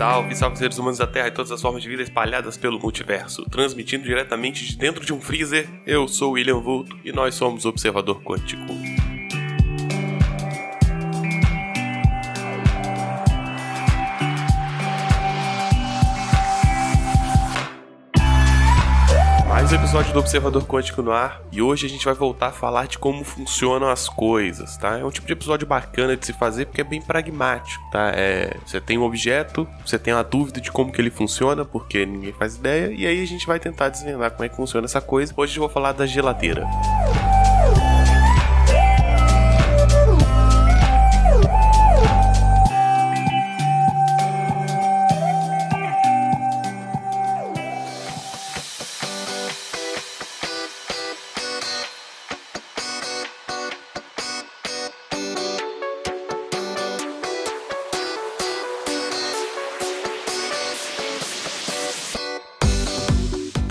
Salve, salve seres humanos da Terra e todas as formas de vida espalhadas pelo multiverso. Transmitindo diretamente de dentro de um freezer, eu sou William Vulto e nós somos Observador Quântico. Episódio do Observador Quântico no ar e hoje a gente vai voltar a falar de como funcionam as coisas, tá? É um tipo de episódio bacana de se fazer porque é bem pragmático, tá? É, você tem um objeto, você tem uma dúvida de como que ele funciona porque ninguém faz ideia e aí a gente vai tentar desvendar como é que funciona essa coisa. Hoje eu vou falar da geladeira.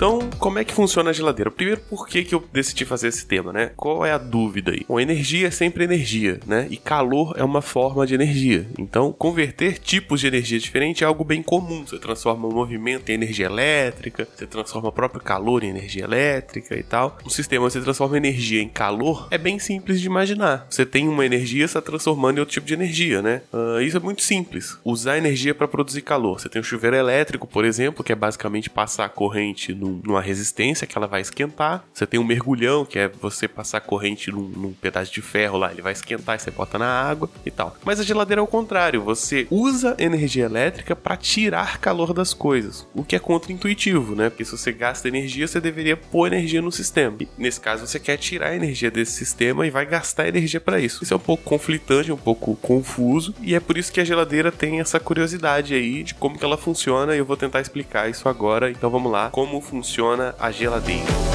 Então, como é que funciona a geladeira? Primeiro, por que, que eu decidi fazer esse tema, né? Qual é a dúvida aí? Bom, energia é sempre energia, né? E calor é uma forma de energia. Então, converter tipos de energia diferente é algo bem comum. Você transforma o movimento em energia elétrica, você transforma o próprio calor em energia elétrica e tal. O sistema você transforma energia em calor é bem simples de imaginar. Você tem uma energia, está transformando em outro tipo de energia, né? Uh, isso é muito simples. Usar energia para produzir calor. Você tem o chuveiro elétrico, por exemplo, que é basicamente passar a corrente no numa resistência que ela vai esquentar. Você tem um mergulhão, que é você passar corrente num, num pedaço de ferro lá, ele vai esquentar e você bota na água e tal. Mas a geladeira é o contrário, você usa energia elétrica para tirar calor das coisas, o que é contra-intuitivo, né? Porque se você gasta energia, você deveria pôr energia no sistema. E nesse caso, você quer tirar a energia desse sistema e vai gastar energia para isso. Isso é um pouco conflitante, um pouco confuso, e é por isso que a geladeira tem essa curiosidade aí de como que ela funciona, e eu vou tentar explicar isso agora. Então vamos lá, como funciona funciona a geladeira.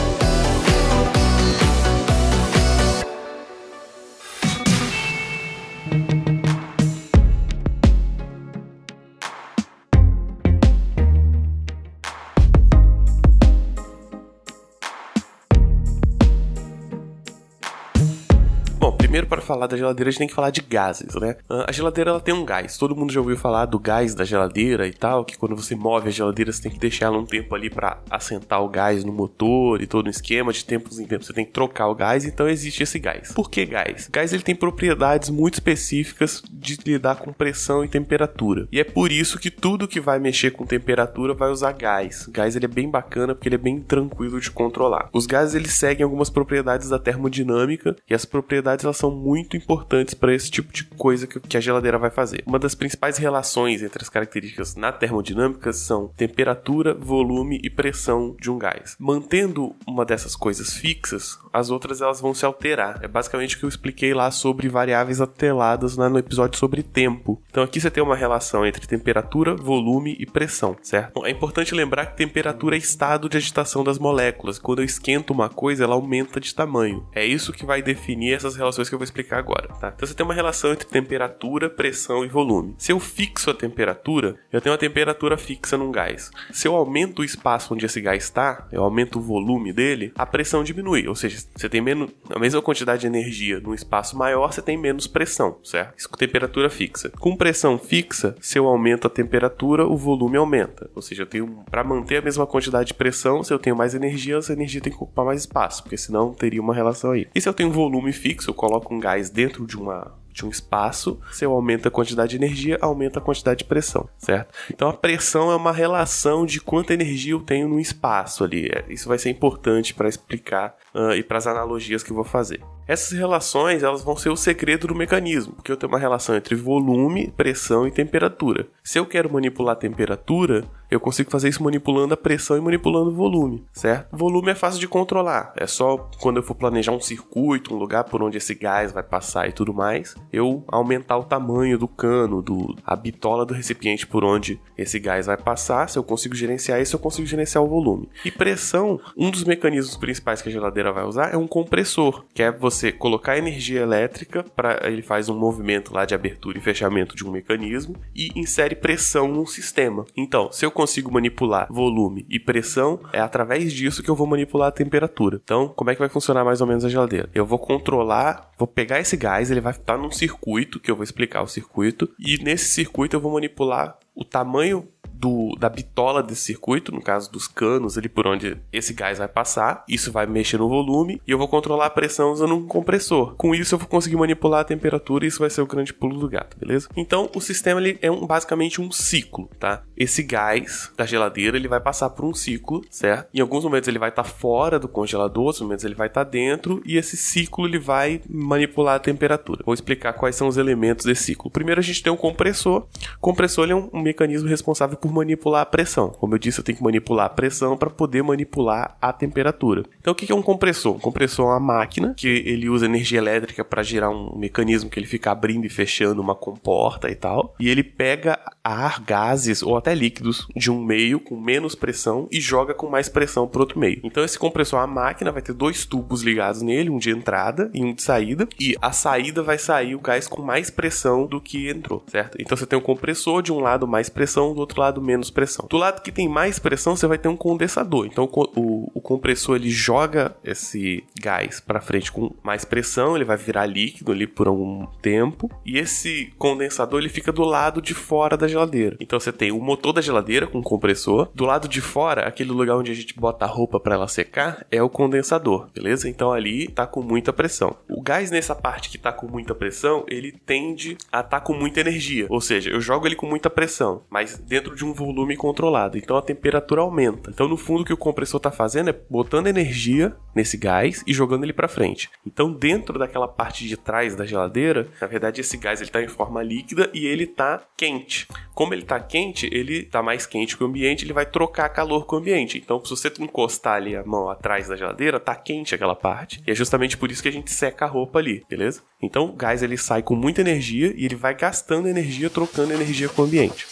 Falar da geladeira a gente tem que falar de gases, né? Ah, a geladeira ela tem um gás. Todo mundo já ouviu falar do gás da geladeira e tal, que quando você move a geladeira você tem que deixar ela um tempo ali para assentar o gás no motor e todo um esquema de tempos em tempos você tem que trocar o gás, então existe esse gás. Por que gás? Gás ele tem propriedades muito específicas de lidar com pressão e temperatura. E é por isso que tudo que vai mexer com temperatura vai usar gás. Gás ele é bem bacana porque ele é bem tranquilo de controlar. Os gases eles seguem algumas propriedades da termodinâmica e as propriedades elas são são muito importantes para esse tipo de coisa que a geladeira vai fazer. Uma das principais relações entre as características na termodinâmica são temperatura, volume e pressão de um gás. Mantendo uma dessas coisas fixas, as outras elas vão se alterar. É basicamente o que eu expliquei lá sobre variáveis ateladas lá no episódio sobre tempo. Então aqui você tem uma relação entre temperatura, volume e pressão, certo? É importante lembrar que temperatura é estado de agitação das moléculas. Quando eu esquento uma coisa, ela aumenta de tamanho. É isso que vai definir essas relações que que eu vou explicar agora, tá? Então você tem uma relação entre temperatura, pressão e volume. Se eu fixo a temperatura, eu tenho uma temperatura fixa num gás. Se eu aumento o espaço onde esse gás está, eu aumento o volume dele, a pressão diminui. Ou seja, você tem menos a mesma quantidade de energia num espaço maior, você tem menos pressão, certo? Isso com temperatura fixa. Com pressão fixa, se eu aumento a temperatura, o volume aumenta. Ou seja, eu tenho para manter a mesma quantidade de pressão, se eu tenho mais energia, essa energia tem que ocupar mais espaço, porque senão teria uma relação aí. E se eu tenho um volume fixo, eu coloco um gás dentro de uma de um espaço, se eu aumento a quantidade de energia, aumenta a quantidade de pressão, certo? Então a pressão é uma relação de quanta energia eu tenho no espaço ali. É, isso vai ser importante para explicar uh, e para as analogias que eu vou fazer. Essas relações elas vão ser o segredo do mecanismo, porque eu tenho uma relação entre volume, pressão e temperatura. Se eu quero manipular a temperatura, eu consigo fazer isso manipulando a pressão e manipulando o volume, certo? volume é fácil de controlar, é só quando eu for planejar um circuito, um lugar por onde esse gás vai passar e tudo mais, eu aumentar o tamanho do cano, do a bitola do recipiente por onde esse gás vai passar. Se eu consigo gerenciar isso, eu consigo gerenciar o volume. E pressão, um dos mecanismos principais que a geladeira vai usar é um compressor, que é você colocar energia elétrica para ele faz um movimento lá de abertura e fechamento de um mecanismo e insere pressão no sistema. Então, se eu consigo manipular volume e pressão, é através disso que eu vou manipular a temperatura. Então, como é que vai funcionar mais ou menos a geladeira? Eu vou controlar, vou pegar esse gás, ele vai estar num circuito, que eu vou explicar o circuito, e nesse circuito eu vou manipular o tamanho do, da bitola desse circuito, no caso dos canos ali por onde esse gás vai passar. Isso vai mexer no volume e eu vou controlar a pressão usando um compressor. Com isso eu vou conseguir manipular a temperatura e isso vai ser o grande pulo do gato, beleza? Então o sistema ele é um, basicamente um ciclo, tá? Esse gás da geladeira ele vai passar por um ciclo, certo? Em alguns momentos ele vai estar tá fora do congelador, outros momentos ele vai estar tá dentro e esse ciclo ele vai manipular a temperatura. Vou explicar quais são os elementos desse ciclo. Primeiro a gente tem um compressor. O compressor é um, um mecanismo responsável por manipular a pressão. Como eu disse, eu tenho que manipular a pressão para poder manipular a temperatura. Então, o que é um compressor? Um compressor é uma máquina que ele usa energia elétrica para gerar um mecanismo que ele fica abrindo e fechando uma comporta e tal. E ele pega ar, gases ou até líquidos de um meio com menos pressão e joga com mais pressão para outro meio. Então, esse compressor, a máquina, vai ter dois tubos ligados nele, um de entrada e um de saída. E a saída vai sair o gás com mais pressão do que entrou, certo? Então, você tem um compressor de um lado mais pressão, do outro lado lado menos pressão. Do lado que tem mais pressão, você vai ter um condensador. Então o, o compressor ele joga esse gás para frente com mais pressão, ele vai virar líquido ali por algum tempo, e esse condensador ele fica do lado de fora da geladeira. Então você tem o motor da geladeira com compressor, do lado de fora, aquele lugar onde a gente bota a roupa para ela secar, é o condensador, beleza? Então ali tá com muita pressão. O gás nessa parte que tá com muita pressão, ele tende a estar tá com muita energia, ou seja, eu jogo ele com muita pressão, mas dentro de um volume controlado. Então a temperatura aumenta. Então no fundo o que o compressor está fazendo é botando energia nesse gás e jogando ele para frente. Então dentro daquela parte de trás da geladeira, na verdade esse gás ele está em forma líquida e ele está quente. Como ele está quente, ele está mais quente que o ambiente, ele vai trocar calor com o ambiente. Então se você encostar ali a mão atrás da geladeira, tá quente aquela parte. E é justamente por isso que a gente seca a roupa ali, beleza? Então o gás ele sai com muita energia e ele vai gastando energia, trocando energia com o ambiente.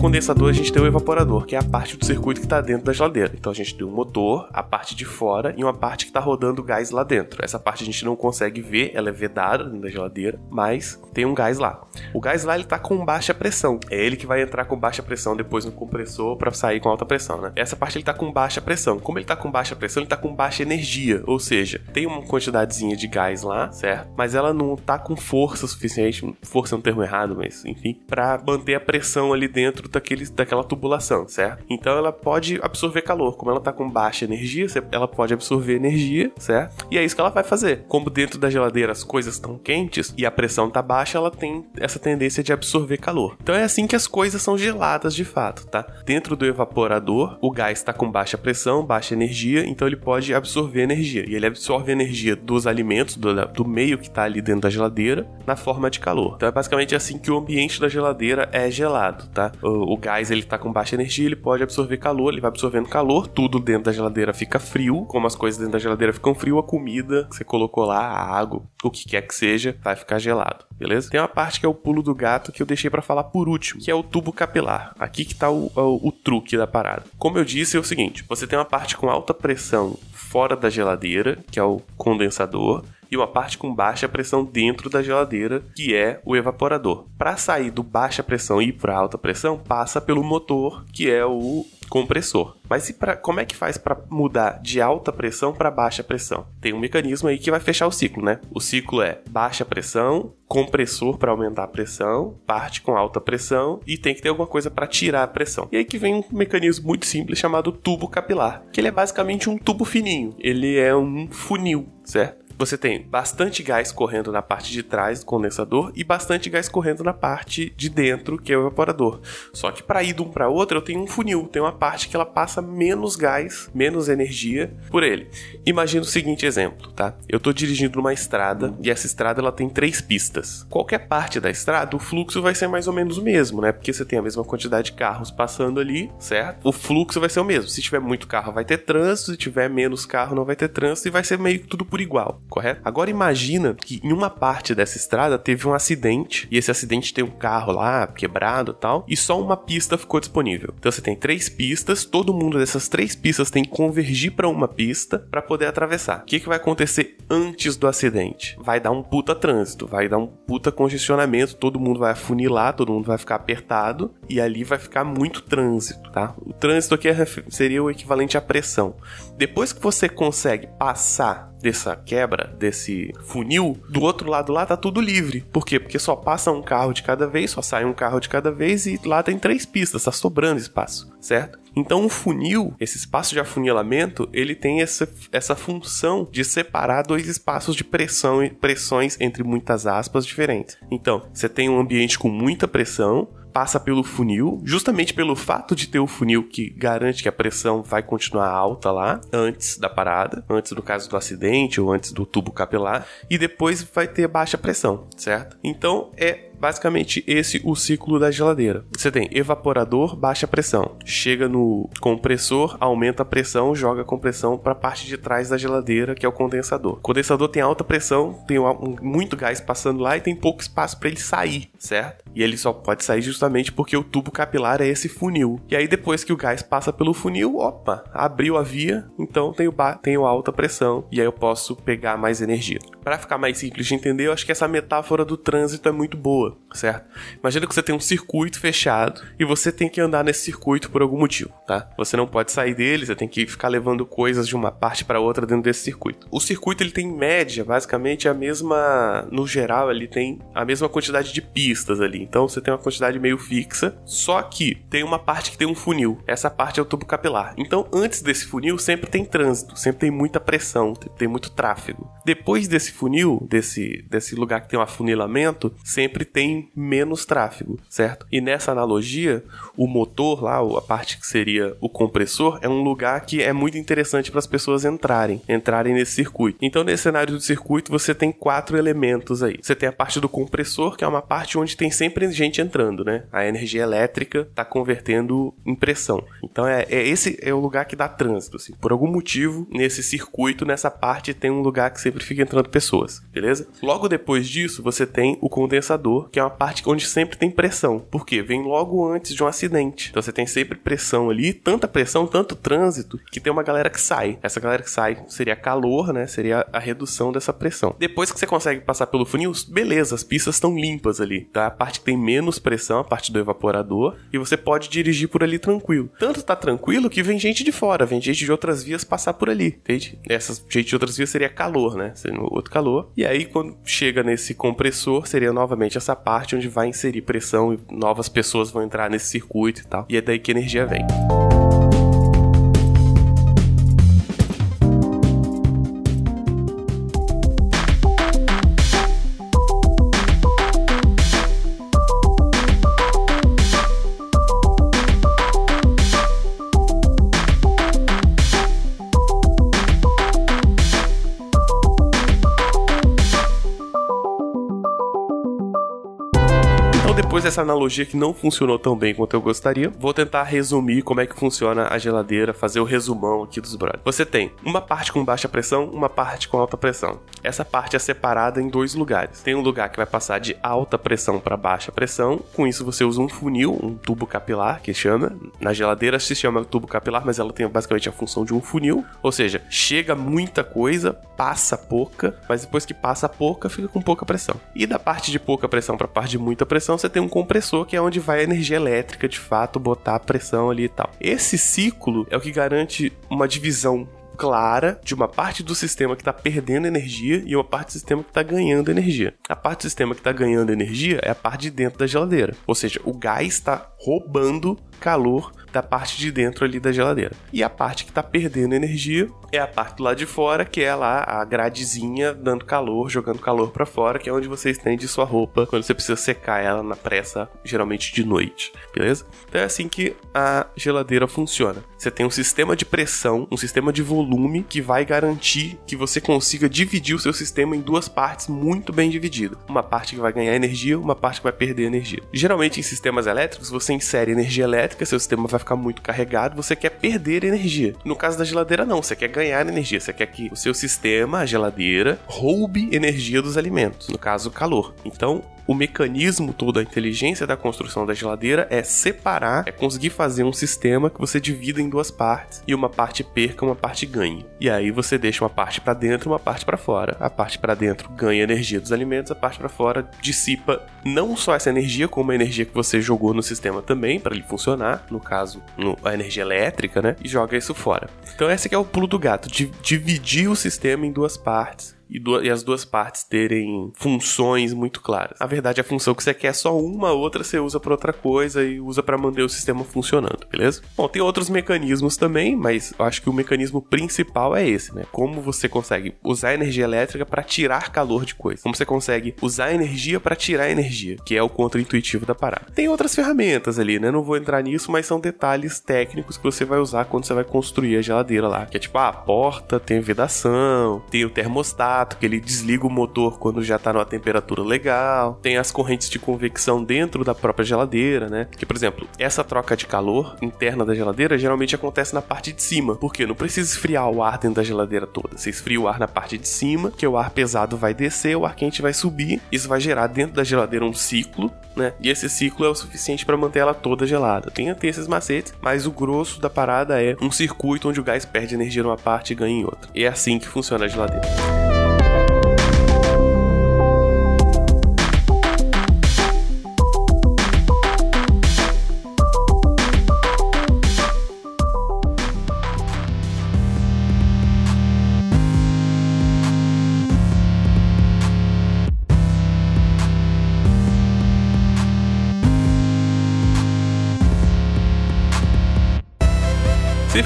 Condensador, a gente tem o evaporador, que é a parte do circuito que está dentro da geladeira. Então a gente tem um motor, a parte de fora e uma parte que está rodando gás lá dentro. Essa parte a gente não consegue ver, ela é vedada dentro da geladeira, mas tem um gás lá. O gás lá ele está com baixa pressão. É ele que vai entrar com baixa pressão depois no compressor para sair com alta pressão, né? Essa parte ele está com baixa pressão. Como ele está com baixa pressão, ele está com baixa energia, ou seja, tem uma quantidadezinha de gás lá, certo? Mas ela não está com força suficiente, força é um termo errado, mas enfim, para manter a pressão ali dentro daquele, daquela tubulação, certo? Então ela pode absorver calor. Como ela está com baixa energia, ela pode absorver energia, certo? E é isso que ela vai fazer. Como dentro da geladeira as coisas estão quentes e a pressão está baixa, ela tem essa tendência de absorver calor. Então é assim que as coisas são geladas de fato, tá? Dentro do evaporador, o gás está com baixa pressão, baixa energia, então ele pode absorver energia. E ele absorve energia dos alimentos, do, do meio que está ali dentro da geladeira, na forma de calor. Então é basicamente assim que o ambiente da geladeira é gelado, tá? O, o gás ele tá com baixa energia, ele pode absorver calor, ele vai absorvendo calor, tudo dentro da geladeira fica frio, como as coisas dentro da geladeira ficam frio, a comida que você colocou lá, a água, o que quer que seja, vai ficar gelado, beleza? Tem uma parte que é o pulo do gato que eu deixei para falar por último, que é o tubo capilar. Aqui que tá o, o, o truque da parada. Como eu disse, é o seguinte, você tem uma parte com alta pressão fora da geladeira, que é o condensador, uma parte com baixa pressão dentro da geladeira, que é o evaporador. Para sair do baixa pressão e ir para alta pressão, passa pelo motor, que é o compressor. Mas e pra, como é que faz para mudar de alta pressão para baixa pressão? Tem um mecanismo aí que vai fechar o ciclo, né? O ciclo é baixa pressão, compressor para aumentar a pressão, parte com alta pressão e tem que ter alguma coisa para tirar a pressão. E aí que vem um mecanismo muito simples chamado tubo capilar, que ele é basicamente um tubo fininho. Ele é um funil, certo? Você tem bastante gás correndo na parte de trás do condensador e bastante gás correndo na parte de dentro, que é o evaporador. Só que para ir de um para outro, eu tenho um funil, tem uma parte que ela passa menos gás, menos energia por ele. Imagina o seguinte exemplo, tá? Eu estou dirigindo numa estrada e essa estrada ela tem três pistas. Qualquer parte da estrada, o fluxo vai ser mais ou menos o mesmo, né? Porque você tem a mesma quantidade de carros passando ali, certo? O fluxo vai ser o mesmo. Se tiver muito carro, vai ter trânsito, se tiver menos carro, não vai ter trânsito e vai ser meio que tudo por igual. Correto? Agora imagina que em uma parte dessa estrada teve um acidente e esse acidente tem um carro lá quebrado e tal e só uma pista ficou disponível. Então você tem três pistas, todo mundo dessas três pistas tem que convergir para uma pista para poder atravessar. O que, que vai acontecer antes do acidente? Vai dar um puta trânsito, vai dar um puta congestionamento, todo mundo vai afunilar, todo mundo vai ficar apertado e ali vai ficar muito trânsito, tá? O trânsito aqui é, seria o equivalente à pressão. Depois que você consegue passar dessa quebra, desse funil, do outro lado lá tá tudo livre. Por quê? Porque só passa um carro de cada vez, só sai um carro de cada vez e lá tem três pistas, tá sobrando espaço, certo? Então o funil, esse espaço de afunilamento, ele tem essa, essa função de separar dois espaços de pressão e pressões entre muitas aspas diferentes. Então, você tem um ambiente com muita pressão, passa pelo funil, justamente pelo fato de ter o funil que garante que a pressão vai continuar alta lá antes da parada, antes do caso do acidente ou antes do tubo capilar, e depois vai ter baixa pressão, certo? Então é basicamente esse o ciclo da geladeira. Você tem evaporador, baixa pressão. Chega no compressor, aumenta a pressão, joga a compressão para a parte de trás da geladeira, que é o condensador. O condensador tem alta pressão, tem muito gás passando lá e tem pouco espaço para ele sair, certo? E ele só pode sair justamente porque o tubo capilar é esse funil. E aí depois que o gás passa pelo funil, opa, abriu a via, então tenho, tenho alta pressão e aí eu posso pegar mais energia. Para ficar mais simples de entender, eu acho que essa metáfora do trânsito é muito boa, certo? Imagina que você tem um circuito fechado e você tem que andar nesse circuito por algum motivo, tá? Você não pode sair dele, você tem que ficar levando coisas de uma parte para outra dentro desse circuito. O circuito ele tem em média, basicamente a mesma, no geral, ele tem a mesma quantidade de pistas ali. Então você tem uma quantidade meio fixa, só que tem uma parte que tem um funil. Essa parte é o tubo capilar. Então antes desse funil sempre tem trânsito, sempre tem muita pressão, tem muito tráfego. Depois desse funil, desse, desse lugar que tem um afunilamento, sempre tem menos tráfego, certo? E nessa analogia, o motor lá, a parte que seria o compressor, é um lugar que é muito interessante para as pessoas entrarem, entrarem nesse circuito. Então, nesse cenário do circuito, você tem quatro elementos aí. Você tem a parte do compressor, que é uma parte onde tem sempre gente entrando, né? A energia elétrica está convertendo em pressão. Então, é, é, esse é o lugar que dá trânsito. Assim. Por algum motivo, nesse circuito, nessa parte, tem um lugar que sempre fica entrando pessoas, beleza? Logo depois disso, você tem o condensador, que é uma parte onde sempre tem pressão. Por quê? Vem logo antes de um acidente. Então você tem sempre pressão ali, tanta pressão, tanto trânsito, que tem uma galera que sai. Essa galera que sai seria calor, né? Seria a redução dessa pressão. Depois que você consegue passar pelo funil, beleza, as pistas estão limpas ali. Tá? A parte que tem menos pressão, a parte do evaporador, e você pode dirigir por ali tranquilo. Tanto tá tranquilo que vem gente de fora, vem gente de outras vias passar por ali, entende? Essa gente de outras vias seria calor, né? Seria outro calor. E aí, quando chega nesse compressor, seria novamente essa parte onde vai inserir pressão e novas pessoas vão entrar nesse circuito e tal. E é daí que a energia vem. Dessa analogia que não funcionou tão bem quanto eu gostaria, vou tentar resumir como é que funciona a geladeira, fazer o resumão aqui dos brothers. Você tem uma parte com baixa pressão, uma parte com alta pressão. Essa parte é separada em dois lugares. Tem um lugar que vai passar de alta pressão para baixa pressão. Com isso você usa um funil, um tubo capilar que chama. Na geladeira se chama tubo capilar, mas ela tem basicamente a função de um funil, ou seja, chega muita coisa, passa pouca, mas depois que passa pouca, fica com pouca pressão. E da parte de pouca pressão para parte de muita pressão, você tem um compressor, que é onde vai a energia elétrica, de fato, botar a pressão ali e tal. Esse ciclo é o que garante uma divisão clara de uma parte do sistema que está perdendo energia e uma parte do sistema que está ganhando energia. A parte do sistema que está ganhando energia é a parte de dentro da geladeira, ou seja, o gás está roubando calor da parte de dentro ali da geladeira. E a parte que está perdendo energia é a parte lado de fora, que é lá a gradezinha dando calor, jogando calor para fora, que é onde você estende sua roupa quando você precisa secar ela na pressa, geralmente de noite, beleza? Então é assim que a geladeira funciona. Você tem um sistema de pressão, um sistema de volume que vai garantir que você consiga dividir o seu sistema em duas partes muito bem divididas. Uma parte que vai ganhar energia, uma parte que vai perder energia. Geralmente em sistemas elétricos você insere energia elétrica, seu sistema vai ficar muito carregado, você quer perder energia. No caso da geladeira, não. Você quer ganhar energia. Você quer que o seu sistema, a geladeira, roube energia dos alimentos. No caso, calor. Então, o mecanismo todo, a inteligência da construção da geladeira é separar, é conseguir fazer um sistema que você divida em duas partes e uma parte perca, uma parte ganhe. E aí você deixa uma parte para dentro, uma parte para fora. A parte para dentro ganha energia dos alimentos, a parte para fora dissipa não só essa energia, como a energia que você jogou no sistema também para ele funcionar, no caso, a energia elétrica, né? E joga isso fora. Então esse é o pulo do gato, de dividir o sistema em duas partes e, e, as duas partes terem funções muito claras. Na verdade, a função que você quer é só uma, a outra você usa para outra coisa e usa para manter o sistema funcionando, beleza? Bom, tem outros mecanismos também, mas eu acho que o mecanismo principal é esse, né? Como você consegue usar energia elétrica para tirar calor de coisas. Como você consegue usar energia para tirar energia, que é o contra-intuitivo da parada. Tem outras ferramentas ali, né? Não vou entrar nisso, mas são detalhes técnicos que você vai usar quando você vai construir a geladeira lá. Que é tipo, ah, a porta tem vedação, tem o termostato que ele desliga o motor quando já tá numa temperatura legal. Tem as correntes de convecção dentro da própria geladeira, né? Que, por exemplo, essa troca de calor interna da geladeira geralmente acontece na parte de cima. Porque não precisa esfriar o ar dentro da geladeira toda. Você esfria o ar na parte de cima, que o ar pesado vai descer, o ar quente vai subir. Isso vai gerar dentro da geladeira um ciclo, né? E esse ciclo é o suficiente para manter ela toda gelada. Tem até esses macetes, mas o grosso da parada é um circuito onde o gás perde energia numa parte e ganha em outra. E é assim que funciona a geladeira.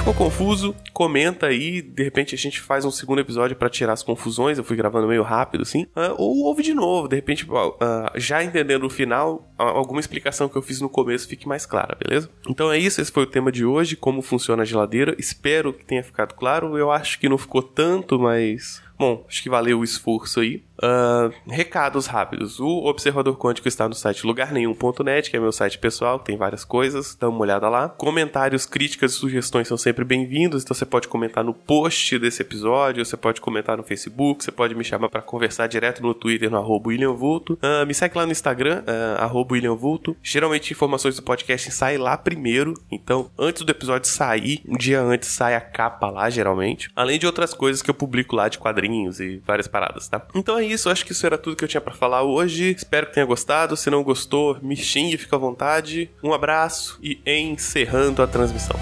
Ficou confuso, comenta aí, de repente a gente faz um segundo episódio para tirar as confusões, eu fui gravando meio rápido assim, uh, ou ouve de novo, de repente, uh, já entendendo o final, alguma explicação que eu fiz no começo fique mais clara, beleza? Então é isso, esse foi o tema de hoje, como funciona a geladeira, espero que tenha ficado claro, eu acho que não ficou tanto, mas Bom, acho que valeu o esforço aí. Uh, recados rápidos. O Observador Quântico está no site lugarnenhum.net, que é meu site pessoal, tem várias coisas, dá uma olhada lá. Comentários, críticas e sugestões são sempre bem-vindos, então você pode comentar no post desse episódio, você pode comentar no Facebook, você pode me chamar para conversar direto no Twitter, no arroba William Vulto. Uh, me segue lá no Instagram, uh, William Vulto. Geralmente informações do podcast saem lá primeiro, então antes do episódio sair, um dia antes sai a capa lá, geralmente. Além de outras coisas que eu publico lá de quadrinhos quadrinhos e várias paradas, tá? Então é isso, acho que isso era tudo que eu tinha para falar hoje. Espero que tenha gostado. Se não gostou, me xingue, fica à vontade. Um abraço e encerrando a transmissão.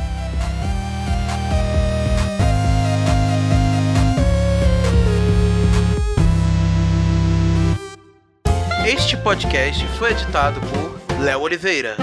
Este podcast foi editado por Léo Oliveira.